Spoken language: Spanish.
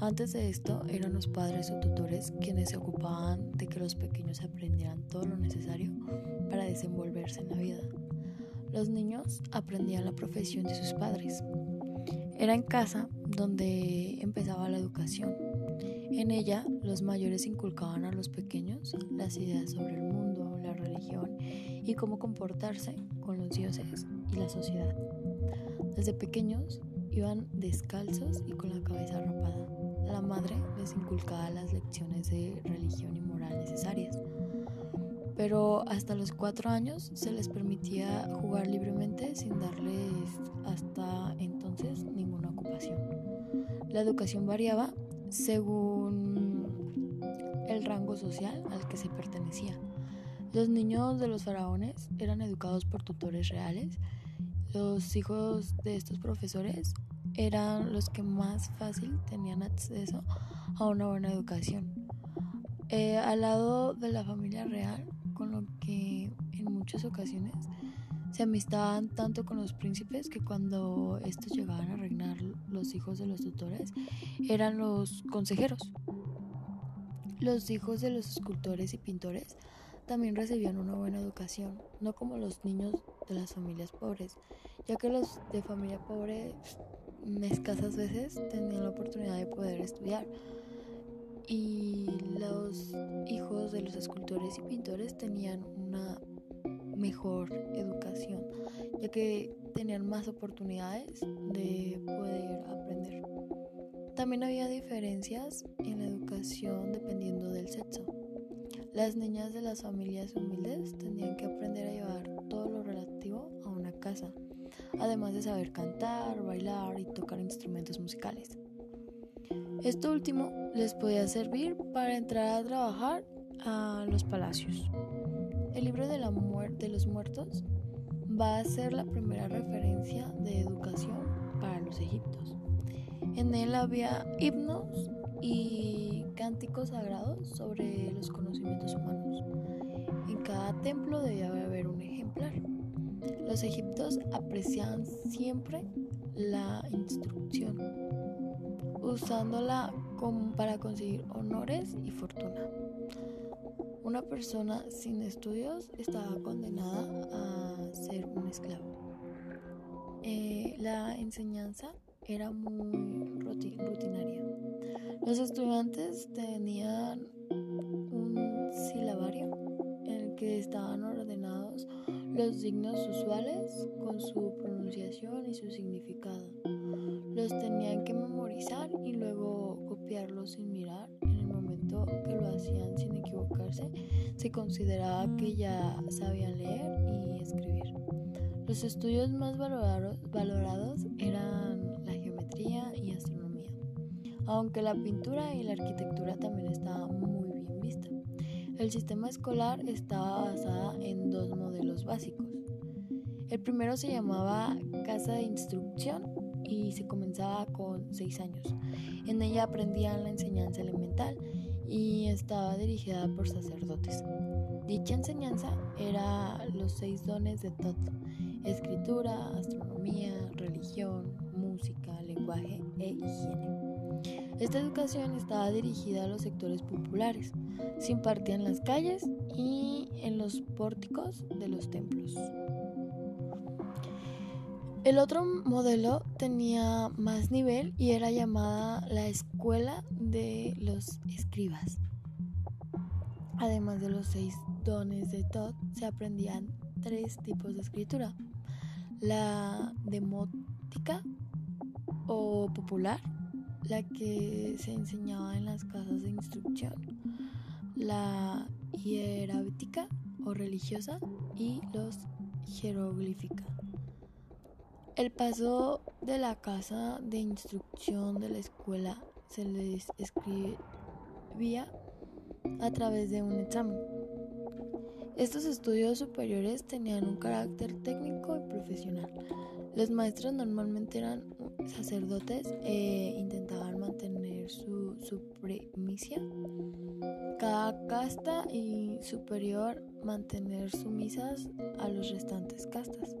Antes de esto eran los padres o tutores quienes se ocupaban de que los pequeños aprendieran todo lo necesario para desenvolverse en la vida. Los niños aprendían la profesión de sus padres. Era en casa donde empezaba la educación. En ella los mayores inculcaban a los pequeños las ideas sobre el mundo, la religión y cómo comportarse con los dioses y la sociedad. Desde pequeños iban descalzos y con la cabeza rapada. La madre les inculcaba las lecciones de religión y moral necesarias. Pero hasta los cuatro años se les permitía jugar libremente sin darles hasta entonces ninguna ocupación. La educación variaba según el rango social al que se pertenecía. Los niños de los faraones eran educados por tutores reales. Los hijos de estos profesores eran los que más fácil tenían acceso a una buena educación. Eh, al lado de la familia real, con lo que en muchas ocasiones se amistaban tanto con los príncipes que cuando estos llegaban a reinar los hijos de los tutores eran los consejeros. Los hijos de los escultores y pintores también recibían una buena educación, no como los niños de las familias pobres, ya que los de familia pobre escasas veces tenían la oportunidad de poder estudiar y los hijos de los escultores y pintores tenían una mejor educación, ya que tenían más oportunidades de poder aprender. También había diferencias en la educación dependiendo del sexo. Las niñas de las familias humildes tenían que aprender a llevar todo lo relativo a una casa, además de saber cantar, bailar y tocar instrumentos musicales. Esto último les podía servir para entrar a trabajar a los palacios. El libro de, la de los muertos va a ser la primera referencia de educación para los egipcios. En él había himnos y cánticos sagrados sobre conocimientos humanos. En cada templo debía haber un ejemplar. Los egipcios apreciaban siempre la instrucción, usándola para conseguir honores y fortuna. Una persona sin estudios estaba condenada a ser un esclavo. Eh, la enseñanza era muy rutinaria. Los estudiantes tenían estaban ordenados los signos usuales con su pronunciación y su significado. Los tenían que memorizar y luego copiarlos sin mirar. En el momento que lo hacían sin equivocarse, se consideraba que ya sabían leer y escribir. Los estudios más valorados eran la geometría y astronomía, aunque la pintura y la arquitectura también estaban muy. El sistema escolar estaba basado en dos modelos básicos. El primero se llamaba Casa de Instrucción y se comenzaba con seis años. En ella aprendían la enseñanza elemental y estaba dirigida por sacerdotes. Dicha enseñanza era los seis dones de Tot, escritura, astronomía, religión, música, lenguaje e higiene. Esta educación estaba dirigida a los sectores populares, se impartía en las calles y en los pórticos de los templos. El otro modelo tenía más nivel y era llamada la escuela de los escribas. Además de los seis dones de Todd, se aprendían tres tipos de escritura. La demótica o popular, la que se enseñaba en las casas de instrucción. La hierática o religiosa y los jeroglífica. El paso de la casa de instrucción de la escuela se les escribía a través de un examen. Estos estudios superiores tenían un carácter técnico y profesional. Los maestros normalmente eran sacerdotes e intentaban mantener su supremicia. Cada casta y superior mantener sumisas a los restantes castas.